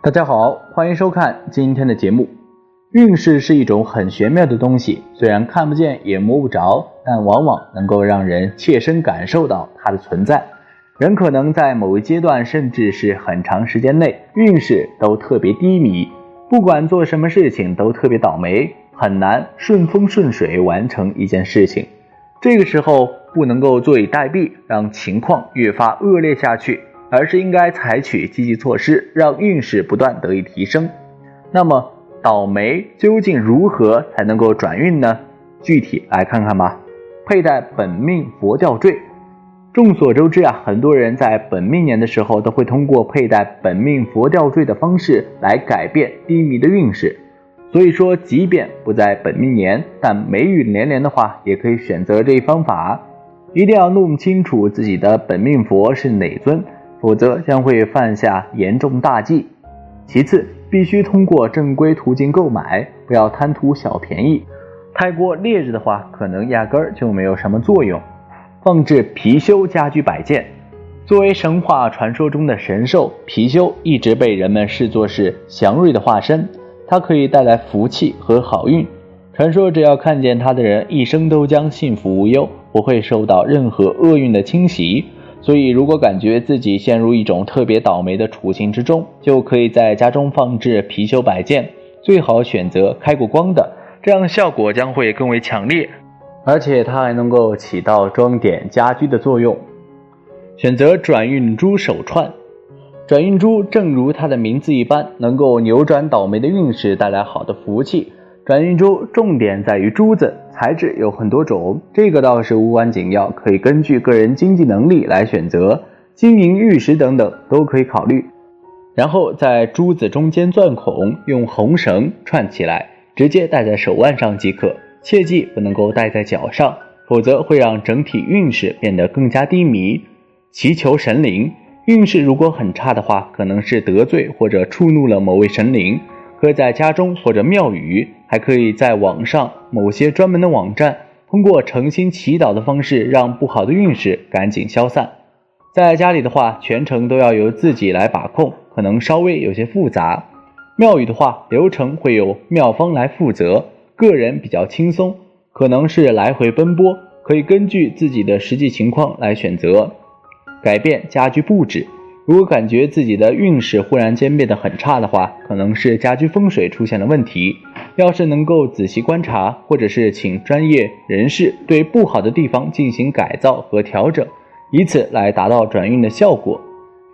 大家好，欢迎收看今天的节目。运势是一种很玄妙的东西，虽然看不见也摸不着，但往往能够让人切身感受到它的存在。人可能在某一阶段，甚至是很长时间内，运势都特别低迷，不管做什么事情都特别倒霉，很难顺风顺水完成一件事情。这个时候不能够坐以待毙，让情况越发恶劣下去。而是应该采取积极措施，让运势不断得以提升。那么，倒霉究竟如何才能够转运呢？具体来看看吧。佩戴本命佛教坠。众所周知啊，很多人在本命年的时候都会通过佩戴本命佛吊坠的方式来改变低迷的运势。所以说，即便不在本命年，但霉运连连的话，也可以选择这一方法。一定要弄清楚自己的本命佛是哪尊。否则将会犯下严重大忌。其次，必须通过正规途径购买，不要贪图小便宜。太过劣质的话，可能压根儿就没有什么作用。放置貔貅家居摆件，作为神话传说中的神兽，貔貅一直被人们视作是祥瑞的化身，它可以带来福气和好运。传说只要看见它的人，一生都将幸福无忧，不会受到任何厄运的侵袭。所以，如果感觉自己陷入一种特别倒霉的处境之中，就可以在家中放置貔貅摆件，最好选择开过光的，这样效果将会更为强烈，而且它还能够起到装点家居的作用。选择转运珠手串，转运珠正如它的名字一般，能够扭转倒霉的运势，带来好的福气。转运珠重点在于珠子材质有很多种，这个倒是无关紧要，可以根据个人经济能力来选择，金银玉石等等都可以考虑。然后在珠子中间钻孔，用红绳串起来，直接戴在手腕上即可。切记不能够戴在脚上，否则会让整体运势变得更加低迷。祈求神灵，运势如果很差的话，可能是得罪或者触怒了某位神灵。可以在家中或者庙宇，还可以在网上某些专门的网站，通过诚心祈祷的方式，让不好的运势赶紧消散。在家里的话，全程都要由自己来把控，可能稍微有些复杂。庙宇的话，流程会由庙方来负责，个人比较轻松，可能是来回奔波，可以根据自己的实际情况来选择改变家居布置。如果感觉自己的运势忽然间变得很差的话，可能是家居风水出现了问题。要是能够仔细观察，或者是请专业人士对不好的地方进行改造和调整，以此来达到转运的效果。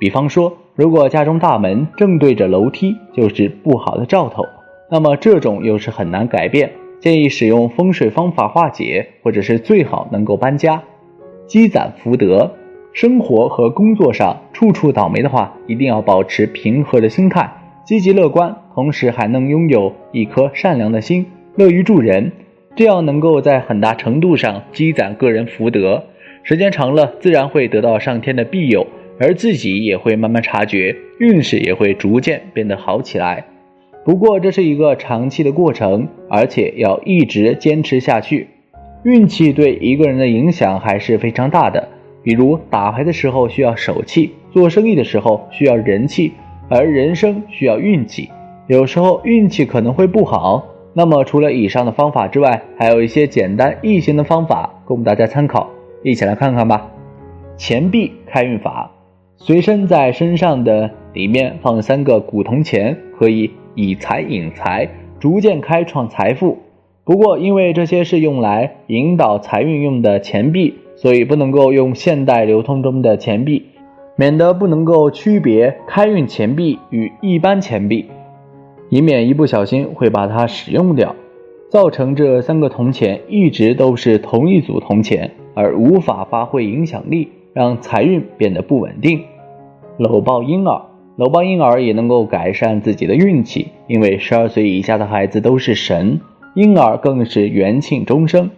比方说，如果家中大门正对着楼梯，就是不好的兆头，那么这种又是很难改变，建议使用风水方法化解，或者是最好能够搬家，积攒福德。生活和工作上处处倒霉的话，一定要保持平和的心态，积极乐观，同时还能拥有一颗善良的心，乐于助人，这样能够在很大程度上积攒个人福德。时间长了，自然会得到上天的庇佑，而自己也会慢慢察觉，运势也会逐渐变得好起来。不过这是一个长期的过程，而且要一直坚持下去。运气对一个人的影响还是非常大的。比如打牌的时候需要手气，做生意的时候需要人气，而人生需要运气。有时候运气可能会不好。那么除了以上的方法之外，还有一些简单易行的方法供大家参考，一起来看看吧。钱币开运法，随身在身上的里面放三个古铜钱，可以以财引财，逐渐开创财富。不过因为这些是用来引导财运用的钱币。所以不能够用现代流通中的钱币，免得不能够区别开运钱币与一般钱币，以免一不小心会把它使用掉。造成这三个铜钱一直都是同一组铜钱，而无法发挥影响力，让财运变得不稳定。搂抱婴儿，搂抱婴儿也能够改善自己的运气，因为十二岁以下的孩子都是神，婴儿更是元庆终生。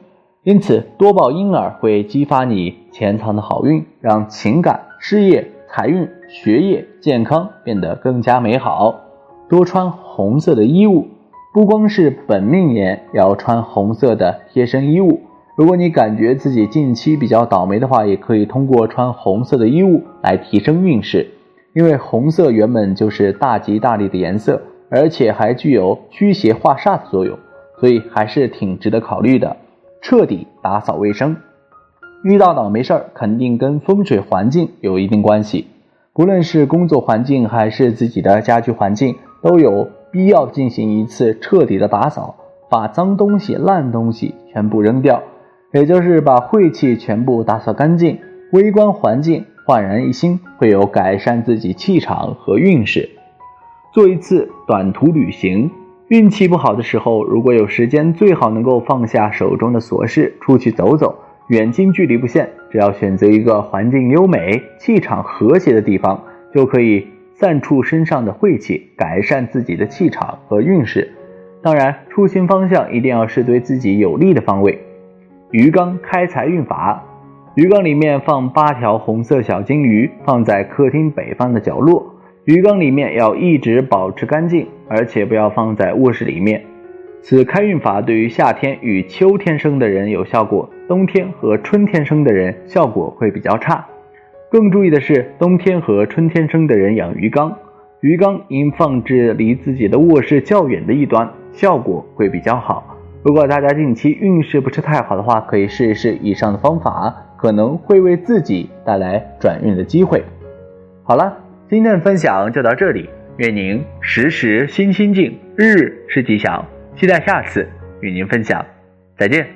因此，多抱婴儿会激发你潜藏的好运，让情感、事业、财运、学业、健康变得更加美好。多穿红色的衣物，不光是本命年要穿红色的贴身衣物。如果你感觉自己近期比较倒霉的话，也可以通过穿红色的衣物来提升运势。因为红色原本就是大吉大利的颜色，而且还具有驱邪化煞的作用，所以还是挺值得考虑的。彻底打扫卫生，遇到倒霉事儿肯定跟风水环境有一定关系。不论是工作环境还是自己的家居环境，都有必要进行一次彻底的打扫，把脏东西、烂东西全部扔掉，也就是把晦气全部打扫干净。微观环境焕然一新，会有改善自己气场和运势。做一次短途旅行。运气不好的时候，如果有时间，最好能够放下手中的琐事，出去走走。远近距离不限，只要选择一个环境优美、气场和谐的地方，就可以散出身上的晦气，改善自己的气场和运势。当然，出行方向一定要是对自己有利的方位。鱼缸开财运法：鱼缸里面放八条红色小金鱼，放在客厅北方的角落。鱼缸里面要一直保持干净，而且不要放在卧室里面。此开运法对于夏天与秋天生的人有效果，冬天和春天生的人效果会比较差。更注意的是，冬天和春天生的人养鱼缸，鱼缸应放置离自己的卧室较远的一端，效果会比较好。如果大家近期运势不是太好的话，可以试一试以上的方法，可能会为自己带来转运的机会。好了。今天的分享就到这里，愿您时时心清静，日日是吉祥。期待下次与您分享，再见。